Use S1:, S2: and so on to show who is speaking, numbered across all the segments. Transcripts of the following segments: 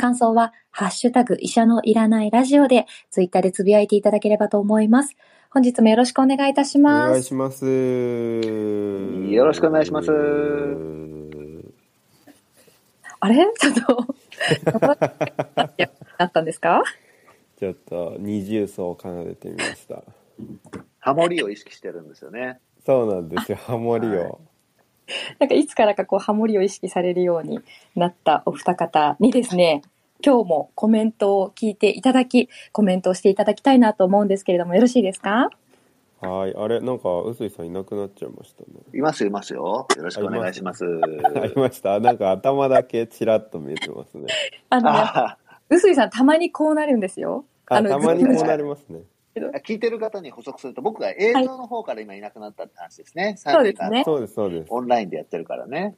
S1: 感想は、ハッシュタグ、医者のいらないラジオで、ツイッターでつぶやいていただければと思います。本日もよろしくお願いいたします。
S2: お願いします。
S3: よろしくお願いします。
S1: あれ？ちょっとなったんですか？
S2: ちょっと二重奏を奏でてみました。
S3: ハモリを意識してるんですよね。
S2: そうなんですよ、ハモリを。はい
S1: なんかいつからかこうハモリを意識されるようになったお二方にですね、今日もコメントを聞いていただき、コメントをしていただきたいなと思うんですけれども、よろしいですか？
S2: はい。あれ、なんか、臼井さんいなくなっちゃいましたね。
S3: いますいますよ。よろしくお願いします。
S2: ありました。なんか頭だけちらっと見えてますね。
S1: あの、臼井さんたまにこうなるんですよ。
S2: あの、たまにこうなりますね。
S3: 聞いてる方に補足すると、僕が映像の方から今いなくなったって話ですね。はい、
S1: そうですね。
S2: そうです、そうです。
S3: オンラインでやってるからね。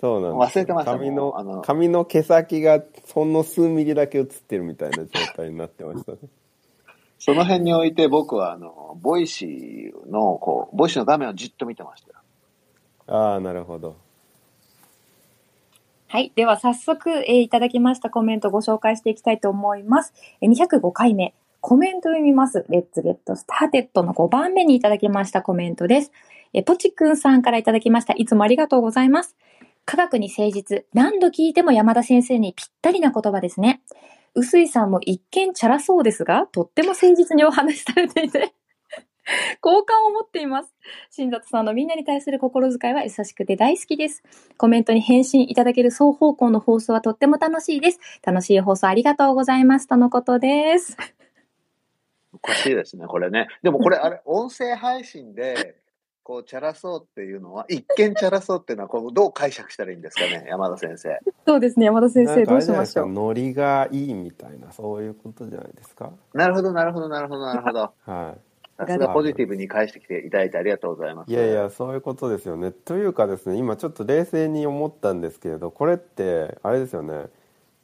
S2: そうなんで
S3: す。忘れてました
S2: 髪の、あの髪の毛先がほんの数ミリだけ映ってるみたいな状態になってましたね。
S3: その辺において僕は、あの、 Voicy の、こう、 Voicy の画面をじっと見てましたよ。
S2: ああ、なるほど。
S1: はい。では早速、えー、いただきましたコメントをご紹介していきたいと思います。えー、205回目。コメント読みます。 Let's get started の5番目にいただきましたコメントです。え、ポチくんさんからいただきました。いつもありがとうございます。科学に誠実。何度聞いても山田先生にぴったりな言葉ですね。臼井さんも一見チャラそうですが、とっても誠実にお話しされていて 好感を持っています。新里さんのみんなに対する心遣いは優しくて大好きです。コメントに返信いただける双方向の放送はとっても楽しいです。楽しい放送ありがとうございます。とのことです。
S3: おかしいですね、これね。でもこれ、あれ、音声配信で、こう、チャラそうっていうのは、一見チャラそうっていうのは、こう、どう解釈したらいいんですかね、山田先生。
S1: そうですね、山田先生、どうしましょう？
S2: ノリがいいみたいな、そういうことじゃないですか？
S3: なるほど、なるほど、なるほど、なるほど。はい。さすがポジティブに返してきていただいてありがとうございます。
S2: いやいや、そういうことですよね。というかですね、今ちょっと冷静に思ったんですけれど、これって、あれですよね。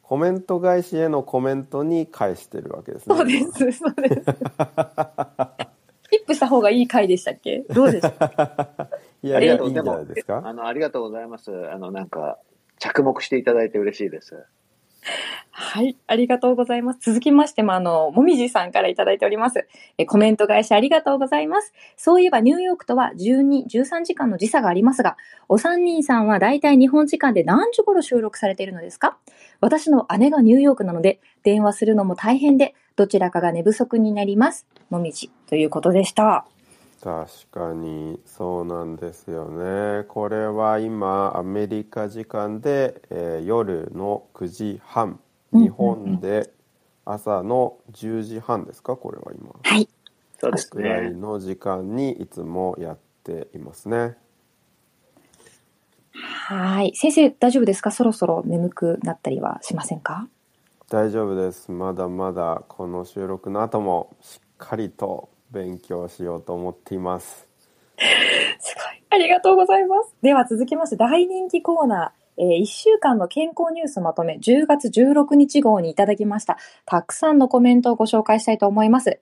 S2: コメント返しへのコメントに返してるわけです
S1: ね。そうです、そうです。キップした方がいい回でしたっけ？どうですか？
S2: いや、いや、いいんじゃないですか？
S3: あの、ありがとうございます。あの、なんか、着目していただいて嬉しいです。
S1: はい、ありがとうございます。続きましても、あの、もみじさんからいただいております。え、コメント返しありがとうございます。そういえば、ニューヨークとは12、13時間の時差がありますが、お三人さんは大体日本時間で何時頃収録されているのですか？私の姉がニューヨークなので、電話するのも大変で、どちらかが寝不足になります。もみじ、ということでした。
S2: 確かにそうなんですよね。これは今アメリカ時間で、えー、夜の9時半。日本で朝の10時半ですか？これは今。
S1: はい。
S3: そうです
S2: ね。ぐらいの時間にいつもやっていますね。
S1: はい。先生大丈夫ですか？そろそろ眠くなったりはしませんか？
S2: 大丈夫です。まだまだこの収録の後もしっかりと勉強しようと思っています
S1: すごいありがとうございますでは続きまして大人気コーナーえー、1週間の健康ニュースまとめ、10月16日号にいただきました。たくさんのコメントをご紹介したいと思います。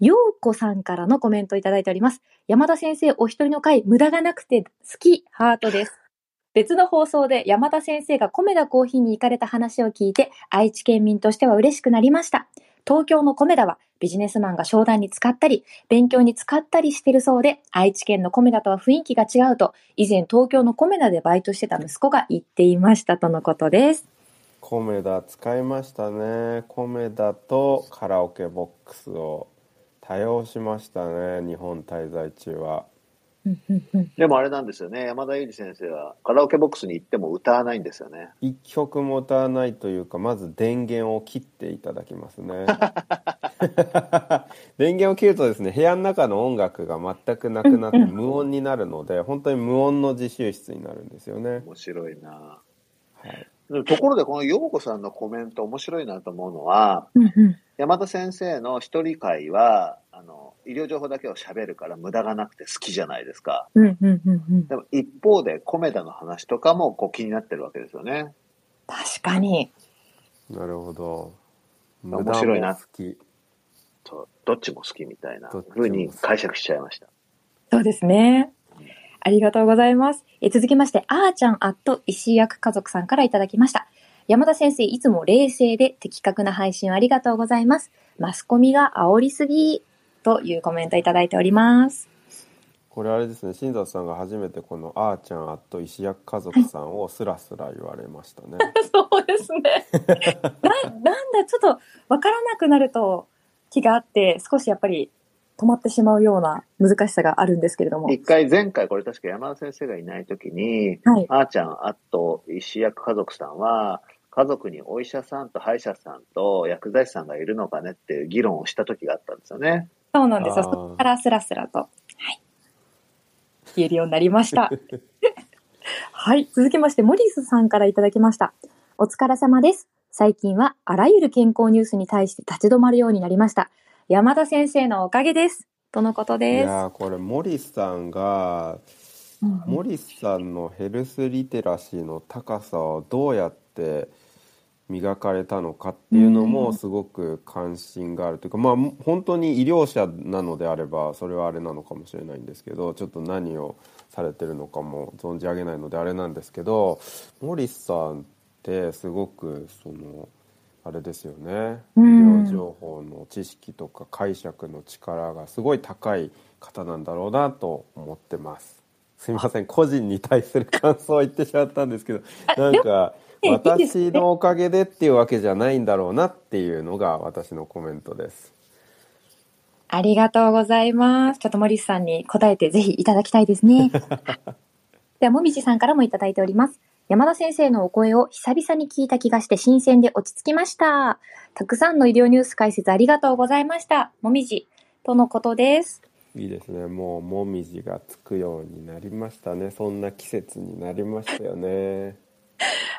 S1: ようこさんからのコメントいただいております。山田先生お一人の回、無駄がなくて好き、ハートです。別の放送で山田先生が米田コーヒーに行かれた話を聞いて、愛知県民としては嬉しくなりました。東京の米田はビジネスマンが商談に使ったり、勉強に使ったりしてるそうで、愛知県の米田とは雰囲気が違うと、以前東京の米田でバイトしてた息子が言っていましたとのことです。
S2: 米田使いましたね。米田とカラオケボックスを多用しましたね、日本滞在中は。
S3: でもあれなんですよね、山田裕二先生はカラオケボックスに行っても歌わないんですよね。
S2: 一曲も歌わないというか、まず電源を切っていただきますね。電源を切るとですね、部屋の中の音楽が全くなくなって無音になるので、本当に無音の自習室になるんですよね。
S3: 面白いな
S2: はい。
S3: でところで、この陽子さんのコメント面白いなと思うのは。山田先生の一人会は、あの、医療情報だけを喋るから無駄がなくて好きじゃないですか。
S1: うんうんうんうん。
S3: でも一方で、コメダの話とかもこう気になってるわけですよね。
S1: 確かに。
S2: なるほど。
S3: 面白いな
S2: 好き。
S3: とどっちも好きみたいな
S2: どっちも
S3: 風に解釈しちゃいました。
S1: そうですね。ありがとうございます。え続きまして、あーちゃんアット石井役家族さんからいただきました。山田先生、いつも冷静で的確な配信をありがとうございます。マスコミが煽りすぎというコメントいただいております。
S2: これあれですね、新里さんが初めてこのあーちゃんあっと石役家族さんをスラスラ言われましたね。
S1: そうですね。な、なんだ、ちょっとわからなくなると気があって、少しやっぱり止まってしまうような難しさがあるんですけれども。
S3: 一回前回これ確か山田先生がいない時に、
S1: はい。
S3: あーちゃん、あと石役家族さんは、家族にお医者さんと歯医者さんと薬剤師さんがいるのかねっていう議論をした時があったんですよね。
S1: そうなんですよ。そこからスラスラと、はい。言えるようになりました。はい。続きまして、モリスさんからいただきました。お疲れ様です。最近はあらゆる健康ニュースに対して立ち止まるようになりました。山田先生のおかげです。とのこと
S2: い
S1: です。
S2: やーこれモリスさんが
S1: うん
S2: モリスさんのヘルスリテラシーの高さをどうやって磨かれたのかっていうの
S1: うん
S2: もすごく関心があるというか、まあ本当に医療者なのであればそれはあれなのかもしれないんですけどちょっと何をされてるのかも存じ上げないのであれなんですけどモリスさんってすごくそのあれですよね。医
S1: うん。
S2: 療情報の知識とか解釈の力がすごい高い方なんだろうなと思ってます。すみません個人に対する感想を言ってしまったんですけどなんか私のおかげでっていうわけじゃないんだろうなっていうのが私のコメントです。
S1: ありがとうございます。ちょっとモリスさんに答えてぜひいただきたいですね。では、もみじさんからもいただいております。山田先生のお声を久々に聞いた気がして新鮮で落ち着きました。たくさんの医療ニュース解説ありがとうございました。もみじ。とのことです。
S2: いいですねもうもみじがつくようになりましたねそんな季節になりましたよね。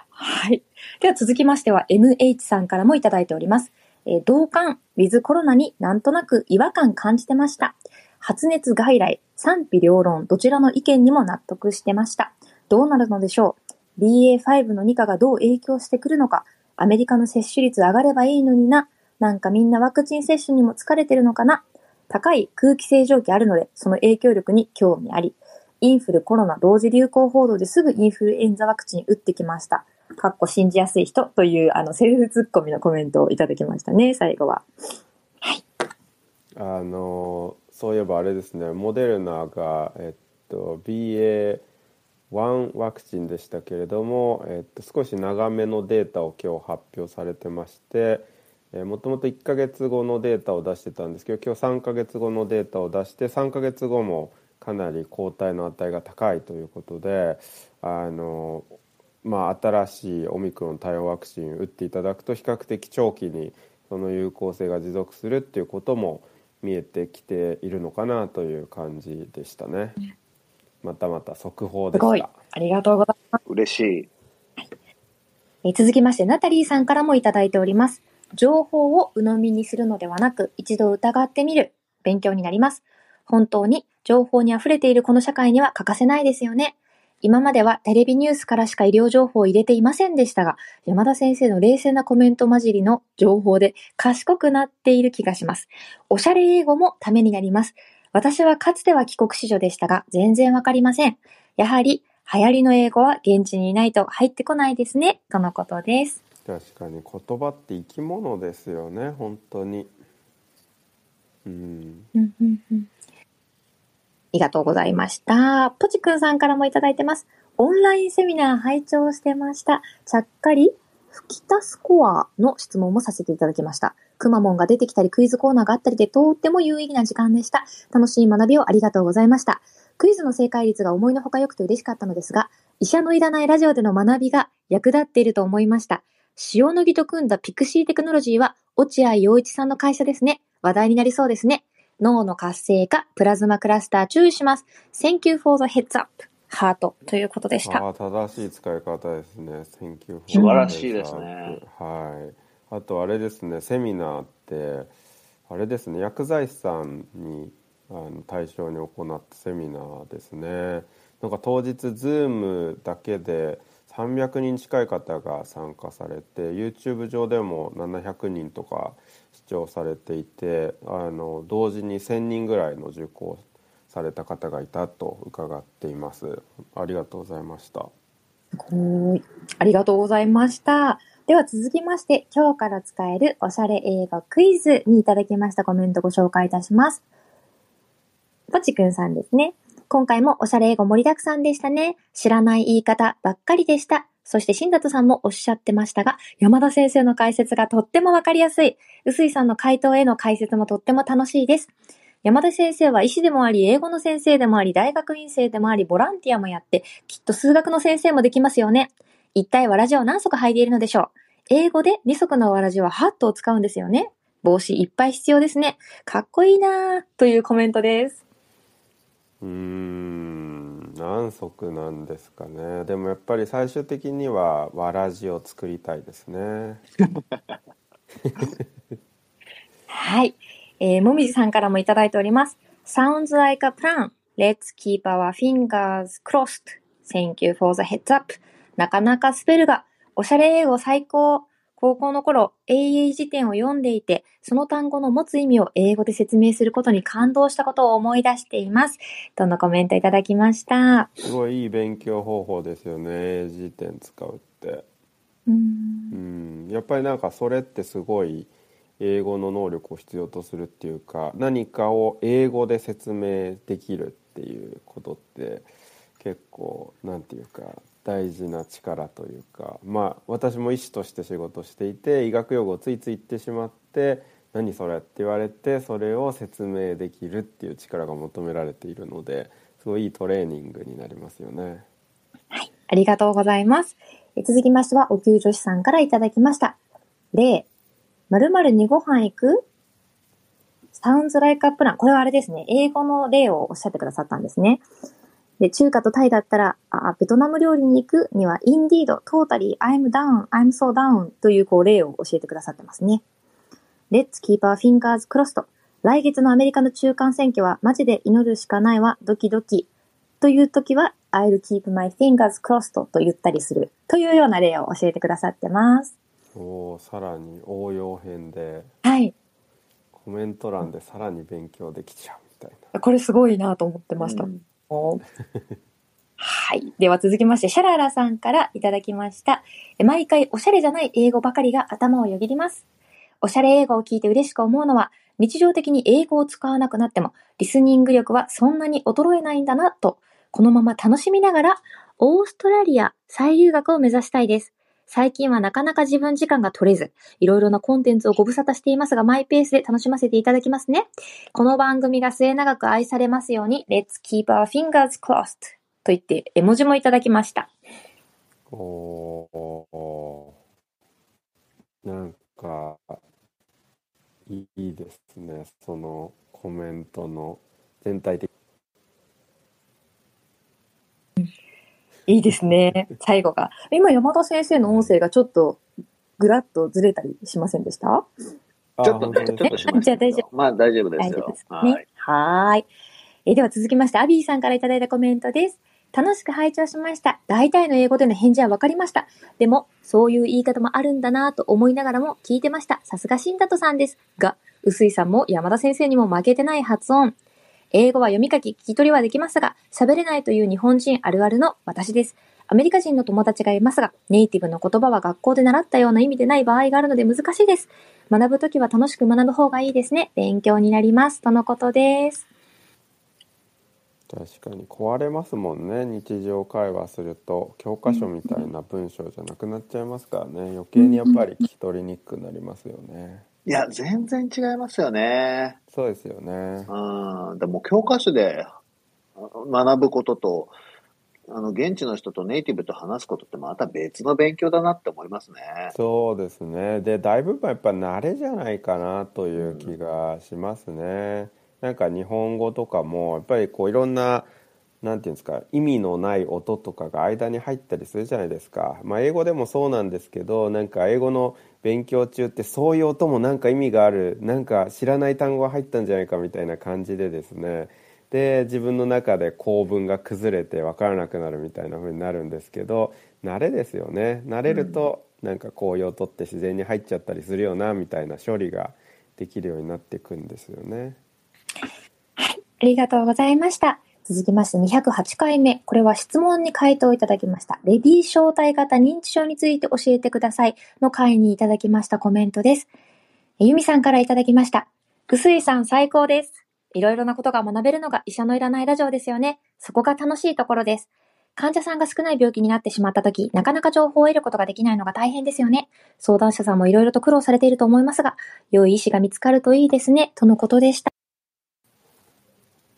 S1: はい。では続きましては MH さんからもいただいております。えー同感、ウィズコロナになんとなく違和感感じてました。発熱外来、賛否両論、どちらの意見にも納得してました。どうなるのでしょう ?BA.5 の2価がどう影響してくるのか？アメリカの接種率上がればいいのにな？なんかみんなワクチン接種にも疲れてるのかな？高い空気清浄機あるので、その影響力に興味あり。インフル、コロナ同時流行報道ですぐインフルエンザワクチン打ってきました。かっこ信じやすい人という、あの、セルフツッコミのコメントをいただきましたね、最後は。
S2: はいあのそういえばあれですねモデルナが、えっと、BA1 ワクチンでしたけれども、えっと、少し長めのデータを今日発表されてましてもともと1ヶ月後のデータを出してたんですけど今日3ヶ月後のデータを出して3ヶ月後もかなり抗体の値が高いということであの、まあ、新しいオミクロン対応ワクチン打っていただくと比較的長期にその有効性が持続するっていうことも見えてきているのかなという感じでしたね。またまた速報ですし
S1: ごい
S2: た。。
S1: ありがとうございます。
S3: 嬉しい。
S1: えー続きまして、ナタリーさんからもいただいております。情報を鵜呑みにするのではなく、一度疑ってみる。勉強になります。本当に情報に溢れているこの社会には欠かせないですよね。今まではテレビニュースからしか医療情報を入れていませんでしたが、山田先生の冷静なコメント混じりの情報で賢くなっている気がします。おしゃれ英語もためになります。私はかつては帰国子女でしたが、全然わかりません。やはり流行りの英語は現地にいないと入ってこないですね、とのことです。
S2: 確かに言葉って生き物ですよね本当に。うん。
S1: うんうんありがとうございました。ポチくんさんからもいただいてます。オンラインセミナー拝聴してました。ちゃっかり、吹きたスコアの質問もさせていただきました。くまモンが出てきたりクイズコーナーがあったりでとっても有意義な時間でした。楽しい学びをありがとうございました。クイズの正解率が思いのほか良くて嬉しかったのですが、医者のいらないラジオでの学びが役立っていると思いました。塩野義と組んだピクシーテクノロジーは落合陽一さんの会社ですね。話題になりそうですね。脳の活性化、プラズマクラスター注意します。Thank you for the heads up. ハートということでした。
S2: ああ、正しい使い方ですね。Thank you for
S3: 素晴らしいですね
S2: はい。あとあれですね、セミナーって、あれですね、薬剤師さんにあの対象に行ったセミナーですね。なんか当日、Zoom だけで300人近い方が参加されて、YouTube 上でも700人とか視聴されていて、あの同時に1000人ぐらいの受講された方がいたと伺っています。ありがとうございました。
S1: はい。ありがとうございました。では続きまして、今日から使えるおしゃれ英語クイズにいただきましたコメントご紹介いたします。ポチくんさんですね。今回もおしゃれ英語盛りだくさんでしたね。知らない言い方ばっかりでした。そして、新里さんもおっしゃってましたが、山田先生の解説がとってもわかりやすい。臼井さんの回答への解説もとっても楽しいです。山田先生は医師でもあり、英語の先生でもあり、大学院生でもあり、ボランティアもやって、きっと数学の先生もできますよね。一体わらじを何足履いているのでしょう？英語で二足のわらじはハットを使うんですよね。帽子いっぱい必要ですね。かっこいいなぁ、というコメントです。
S2: うーん何足なんですかねでもやっぱり最終的にはわらじを作りたいですね
S1: はい。えー、もみじさんからもいただいております。Sounds like a plan. Let's keep our fingers crossed. Thank you for the heads up. なかなかスペルが、おしゃれ英語最高。高校の頃、AA 辞典を読んでいて、その単語の持つ意味を英語で説明することに感動したことを思い出しています。とのコメントいただきました？
S2: すごいいい勉強方法ですよね英辞典使うって
S1: う
S2: んやっぱりなんかそれってすごい英語の能力を必要とするっていうか何かを英語で説明できるっていうことって結構なんていうか大事な力というかまあ私も医師として仕事していて医学用語をついつい言ってしまって「何それ?」って言われてそれを説明できるっていう力が求められているのですごいいいトレーニングになりますよね。
S1: はいありがとうございます。え続きましては、お給女子さんからいただきました。例、〇〇にご飯行く ?sounds like a plan. これはあれですね。英語の例をおっしゃってくださったんですね。で、中華とタイだったら、あベトナム料理に行くには、indeed, totally, I'm down, I'm so down というこう例を教えてくださってますね。Let's keep our fingers crossed. 来月のアメリカの中間選挙はマジで祈るしかないわ、ドキドキ。という時は、I'll keep my fingers crossed と言ったりする。というような例を教えてくださってます。
S2: おーさらに応用編で
S1: はい。
S2: コメント欄でさらに勉強できちゃうみたいな。
S1: これすごいなと思ってました。
S3: うん
S1: はい。では続きまして、シャララさんからいただきました。毎回おしゃれじゃない英語ばかりが頭をよぎります。おしゃれ英語を聞いて嬉しく思うのは、日常的に英語を使わなくなっても、リスニング力はそんなに衰えないんだなと、このまま楽しみながら、オーストラリア再留学を目指したいです。最近はなかなか自分時間が取れず、いろいろなコンテンツをご無沙汰していますが、マイペースで楽しませていただきますね。この番組が末永く愛されますように、Let's keep our fingers crossed と言って絵文字もいただきました。
S2: おーなんかいいですねそのコメントの全体的
S1: いいですね。最後が。今、山田先生の音声がちょっとぐらっとずれたりしませんでした？
S2: あ
S3: ちょっとね、ちょっとしました
S1: じゃあ大丈
S3: けど。まあ大丈夫ですよ
S1: 大丈夫です。
S3: はい
S1: ね。。はーい。えーでは続きまして、アビーさんからいただいたコメントです。楽しく拝聴しました。大体の英語での返事は分かりました。でも、そういう言い方もあるんだなぁと思いながらも聞いてました。さすが新里さんです。が、臼井さんも山田先生にも負けてない発音。英語は読み書き、聞き取りはできますが、喋れないという日本人あるあるの私です。アメリカ人の友達がいますが、ネイティブの言葉は学校で習ったような意味でない場合があるので難しいです。学ぶときは楽しく学ぶ方がいいですね。勉強になります。とのことです。
S2: 確かに壊れますもんね日常会話すると教科書みたいな文章じゃなくなっちゃいますからね余計にやっぱり聞き取りにくくなりますよね
S3: いや、全然違いますよね。
S2: そうですよね
S3: うん。でも教科書で学ぶことと、あの、現地の人とネイティブと話すことってまた別の勉強だなって思いますね。
S2: そうですねで大部分やっぱ慣れじゃないかなという気がしますね、なんか日本語とかもやっぱりこういろんななんていうんですか意味のない音とかが間に入ったりするじゃないですか、まあ、英語でもそうなんですけどなんか英語の勉強中ってそういう音もなんか意味があるなんか知らない単語が入ったんじゃないかみたいな感じでですねで自分の中で構文が崩れて分からなくなるみたいな風になるんですけど慣れですよね慣れるとなんかこういう音って自然に入っちゃったりするよなみたいな処理ができるようになっていくんですよね。
S1: ありがとうございました。続きまして208回目。これは質問に回答いただきました。レビー小体型認知症について教えてくださいの回にいただきましたコメントです。えゆみさんからいただきました。ぐすいさん最高です。いろいろなことが学べるのが医者のいらないラジオですよね。そこが楽しいところです。患者さんが少ない病気になってしまった時、なかなか情報を得ることができないのが大変ですよね。相談者さんもいろいろと苦労されていると思いますが、良い医師が見つかるといいですね、とのことでした。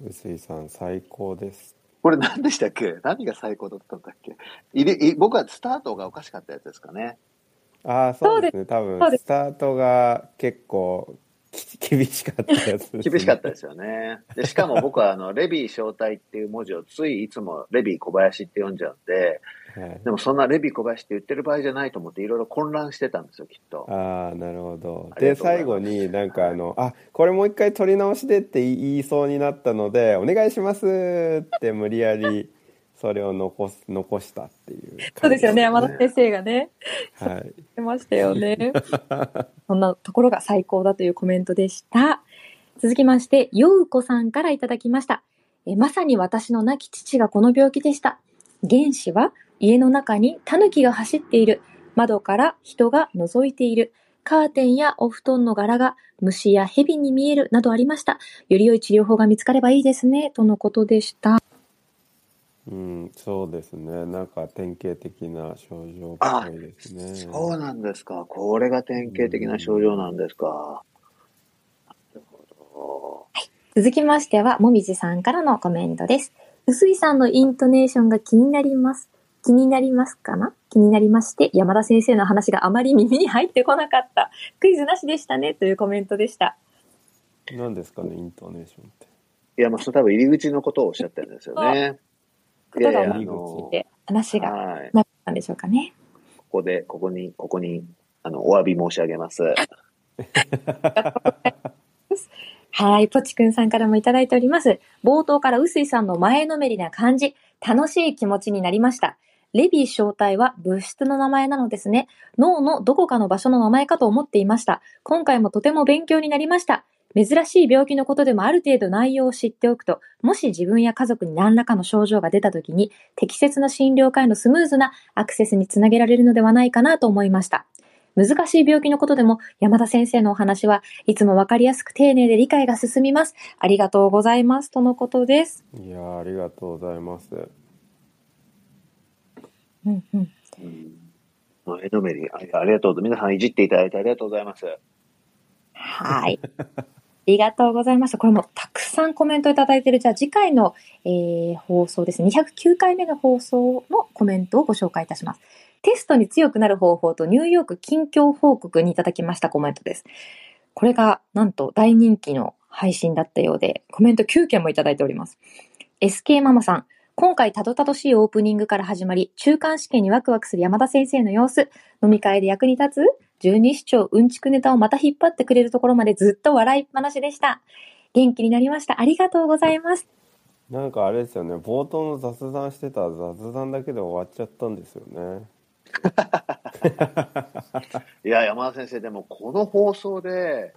S2: 臼井さん最高です。
S3: これ何でしたっけ？何が最高だったんだっけ？いれい僕はスタートがおかしかったやつですかね。
S2: ああそうですね。多分スタートが結構き 厳しかったやつです、ね、
S3: 厳しかったですよね。でしかも僕はあの、レビー招待っていう文字をついいつもレビー小林って読んじゃうんで、
S2: はい、
S3: でもそんなレビー小林って言ってる場合じゃないと思っていろいろ混乱してたんですよ、きっと。
S2: ああなるほどで最後になんかあの「あこれもう一回取り直しで」って言いそうになったので「お願いします」って無理やりそれを残す残したっていう
S1: そうですよね、山田
S3: ね
S1: 先生がね。
S2: はい
S1: 言ってましたよね。そんなところが最高だというコメントでした。続きまして、ようこさんからいただきました。えまさに私の亡き父がこの病気でした。原子は家の中に狸が走っている。窓から人が覗いている。カーテンやお布団の柄が虫や蛇に見えるなどありました。より良い治療法が見つかればいいですね。とのことでした。
S2: うんそうですねなんか典型的な症状っぽいですね
S3: そうなんですか。これが典型的な症状なんですか。なるほ
S1: 続きましては、もみじさんからのコメントです。うすいさんのイントネーションが気になります。気になりますかな？気になりまして、山田先生の話があまり耳に入ってこなかった。クイズなしでしたね。というコメントでした。
S2: 何ですかねイントネーションって
S3: ど。いや、もうそれ多分入り口のことをおっしゃってるんですよね。いやいや、あ
S1: 言
S3: の、
S1: で話が
S3: はい。
S1: なったんでしょうかね。
S3: ここで、ここに、ここに、あの、お詫び申し上げます。
S1: はい、ポチくんさんからもいただいております。冒頭からうすいさんの前のめりな感じ、楽しい気持ちになりました。レビー小体は物質の名前なのですね。脳のどこかの場所の名前かと思っていました。今回もとても勉強になりました。珍しい病気のことでもある程度内容を知っておくと、もし自分や家族に何らかの症状が出た時に、適切な診療科へのスムーズなアクセスにつなげられるのではないかなと思いました。難しい病気のことでも山田先生のお話はいつもわかりやすく丁寧で理解が進みます。ありがとうございます。とのことです。
S2: いやーありがとうございます
S1: うんうん。
S3: うん。前のめり、あありがとう。皆さんいじっていただいてありがとうございます。
S1: はい。ありがとうございました。これもたくさんコメントいただいてる。じゃあ次回の、えー放送ですね。209回目の放送のコメントをご紹介いたします。テストに強くなる方法とニューヨーク近況報告にいただきましたコメントです。これがなんと大人気の配信だったようで、コメント9件もいただいております。SK ママさん、今回たどたどしいオープニングから始まり、中間試験にワクワクする山田先生の様子、飲み会で役に立つ十二指腸うんちくネタをまた引っ張ってくれるところまでずっと笑いっぱなしでした。元気になりました。ありがとうございます。
S2: なんかあれですよね冒頭の雑談してた雑談だけで終わっちゃったんですよね
S3: いや、山田先生、でもこの放送で、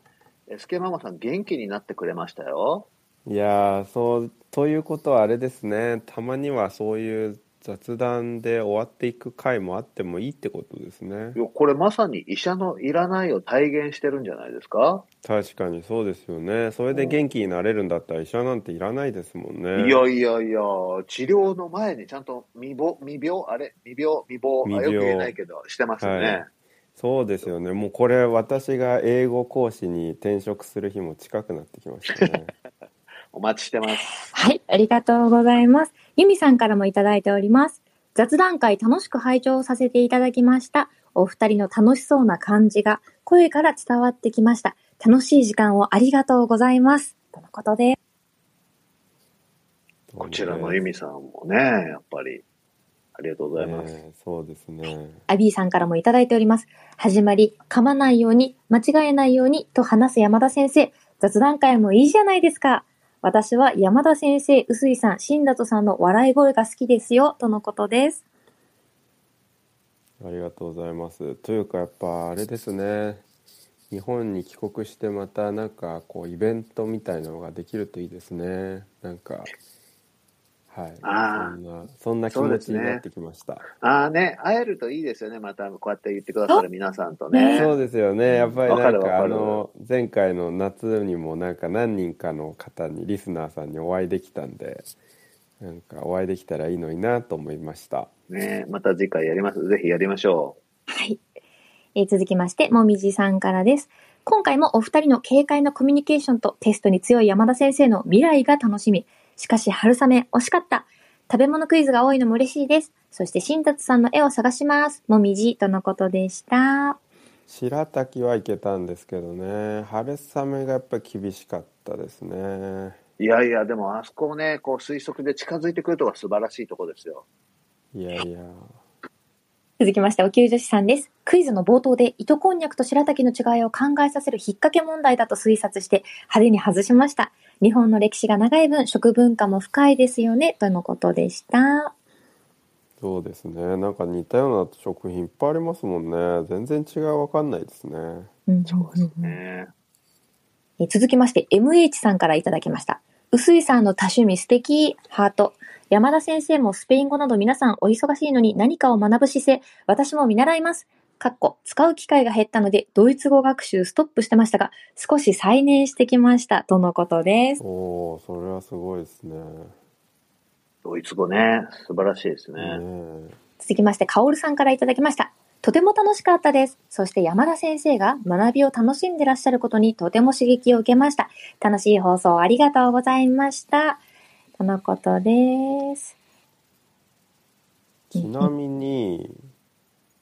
S3: SK ママさん元気になってくれましたよ。
S2: いやーそうということはあれですねたまにはそういう雑談で終わっていく回もあってもいいってことですね。
S3: いやこれまさに医者のいらないを体現してるんじゃないですか、
S2: 確かにそうですよね。それで元気になれるんだったら医者なんていらないですもんね。
S3: いやいやいや、治療の前にちゃんと未病、未病、あれ未病、未亡、
S2: 未病。
S3: あよく言えないけど、してますよね。
S2: はい。そうですよね。もうこれ私が英語講師に転職する日も近くなってきましたね。
S3: お待ちしてます。
S1: はい、ありがとうございます。ゆみさんからもいただいております。雑談会楽しく拝聴させていただきました。お二人の楽しそうな感じが声から伝わってきました。楽しい時間をありがとうございます。とのことで
S3: こちらの由美さんもね、やっぱり、ありがとうございます。
S2: ねそうですね。
S1: アビーさんからもいただいております。始まり、噛まないように、間違えないようにと話す山田先生。雑談会もいいじゃないですか。私は山田先生、臼井さん、新里さんの笑い声が好きですよ、とのことです。
S2: ありがとうございます。というかやっぱあれですね。日本に帰国してまたなんかこうイベントみたいなのができるといいですね。なんかはい。
S3: あー
S2: そんなそんな気持ちになってきました。
S3: ああね、会えるといいですよね。またこうやって言ってくださる皆さんとね。
S2: そうですよね。やっぱりなんかあの前回の夏にもなんか何人かの方にリスナーさんにお会いできたんで、なんかお会いできたらいいのになと思いました。
S3: ねまた次回やります。ぜひやりましょ
S1: はい。えー続きまして、もみじさんからです。今回もお二人の軽快なコミュニケーションとテストに強い山田先生の未来が楽しみ。しかし、春雨、惜しかった。食べ物クイズが多いのも嬉しいです。そして、新達さんの絵を探します。もみじ、とのことでした。
S2: 白滝はいけたんですけどね、春雨がやっぱり厳しかったですね。
S3: う。いやいや、でもあそこをね、こう推測で近づいてくるとが素晴らしいとこですよ。
S2: いやいや。
S1: 続きまして、お給女子さんです。クイズの冒頭で糸こんにゃくと白滝の違いを考えさせる引っ掛け問題だと推察して派手に外しました。日本の歴史が長い分、食文化も深いですよね、とのことでした。
S2: そうですね。なんか似たような食品いっぱいありますもんね。全然違いわかんないですね。
S1: うん
S3: そうですね。
S1: えー続きまして、MH さんからいただきました。臼井さんの多趣味素敵、ハート。山田先生もスペイン語など皆さんお忙しいのに何かを学ぶ姿勢、私も見習います。かっこ、使う機会が減ったので、ドイツ語学習ストップしてましたが、少し再燃してきました、とのことです。
S2: おお、それはすごいですね。
S3: ドイツ語ね、素晴らしいですね。
S2: ねえ
S1: 続きまして、カオルさんからいただきました。とても楽しかったです。そして山田先生が学びを楽しんでらっしゃることにとても刺激を受けました。楽しい放送ありがとうございました。とのことです。
S2: ちなみに、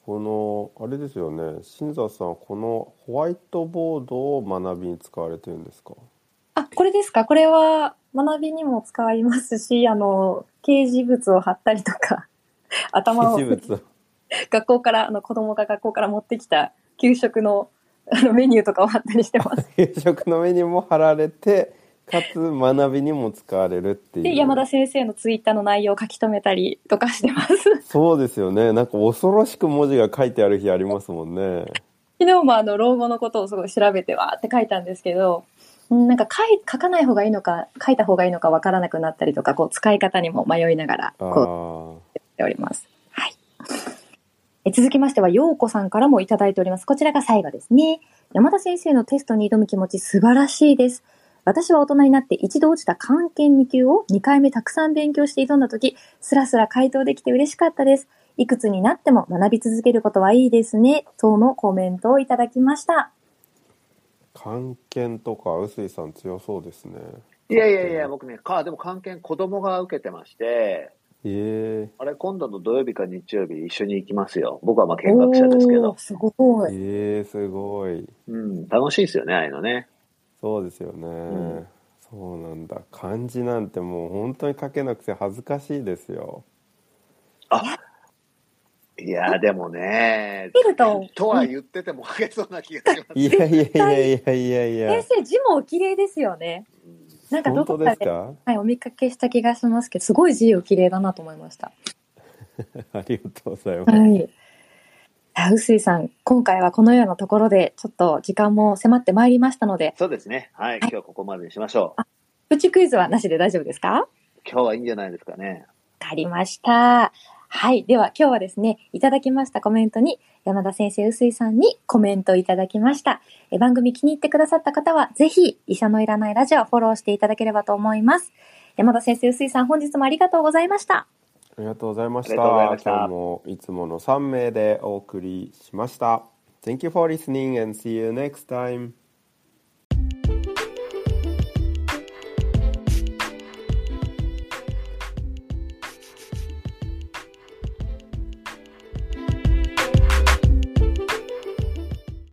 S2: この、あれですよね、新座さん、このホワイトボードを学びに使われてるんですか？
S1: あ、これですか？これは学びにも使いますし、あの、掲示物を貼ったりとか、頭を
S2: 記事物を
S1: 学校から、あの子供が学校から持ってきた給食のあのメニューとかを貼ったりしてます。
S2: 給食のメニューも貼られて、かつ学びにも使われるっていう。
S1: で、山田先生のツイッターの内容を書き留めたりとかしてます。
S2: そうですよね。なんか恐ろしく文字が書いてある日ありますもんね。
S1: 昨日もあの老後のことをすごい調べてわーって書いたんですけど、うんなんか書い書かない方がいいのか、書いた方がいいのかわからなくなったりとか、こう使い方にも迷いながら、
S2: あ
S1: こう
S2: あ。
S1: しております。はい。え続きましては、ようこさんからもいただいております。こちらが最後ですね。山田先生のテストに挑む気持ち素晴らしいです。私は大人になって一度落ちた漢検2級を2回目たくさん勉強して挑んだとき、スラスラ回答できて嬉しかったです。いくつになっても学び続けることはいいですね。とのコメントをいただきました。
S2: 関係とか臼井さん強そうですね。
S3: いやいやいや、僕ね、か、でも関係子供が受けてまして、
S2: え
S3: あれ、今度の土曜日か日曜日一緒に行きますよ。僕はまあ見学者ですけど。
S1: すご
S2: え
S1: い。
S2: ええすごい。
S3: うん、楽しいですよね、ああいうのね。
S2: そうですよね。
S3: ん
S2: そうなんだ。漢字なんてもう本当に書けなくて恥ずかしいですよ。
S3: いや、でもね、
S1: 見ると
S3: とは言ってても書けそうな気がします。
S2: いやいやいやいやいやいや。
S1: 先生、字もお綺麗ですよね。なんかど
S2: 本当
S1: こかで、
S2: ですか？
S1: はい、お見かけした気がしますけど、すごい字お綺麗だなと思いました。
S2: ありがとうございます。
S1: はい。臼井さん、今回はこのようなところで、ちょっと時間も迫ってまいりましたので、
S3: そうですね。はい。今日はここまでにしましょう。
S1: プチクイズはなしで大丈夫ですか？わ
S3: 今日はいいんじゃないですかね。
S1: かりました。はい。では、今日はですね、いただきましたコメントに、山田先生、臼井さんにコメントいただきました。え番組気に入ってくださった方は、ぜひ、医者のいらないラジオをフォローしていただければと思います。山田先生、臼井さん、本日もありがとうございました。
S2: ありがとうございました。
S3: ありがとうございました
S2: 今日もいつもの3名でお送りしました。Thank you for listening and see you next time.